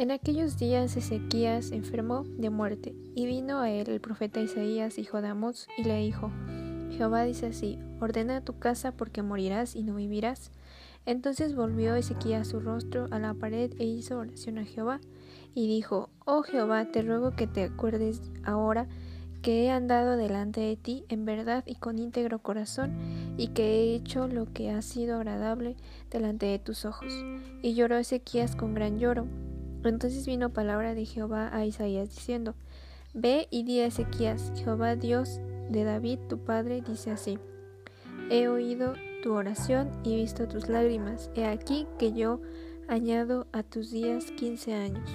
En aquellos días Ezequías enfermó de muerte, y vino a él el profeta Isaías, hijo de Amós, y le dijo, Jehová dice así, ordena tu casa porque morirás y no vivirás. Entonces volvió Ezequías su rostro a la pared e hizo oración a Jehová, y dijo, Oh Jehová, te ruego que te acuerdes ahora que he andado delante de ti en verdad y con íntegro corazón, y que he hecho lo que ha sido agradable delante de tus ojos. Y lloró Ezequías con gran lloro, entonces vino palabra de Jehová a Isaías diciendo, Ve y di a Ezequías, Jehová Dios de David tu padre dice así, He oído tu oración y visto tus lágrimas, he aquí que yo añado a tus días quince años.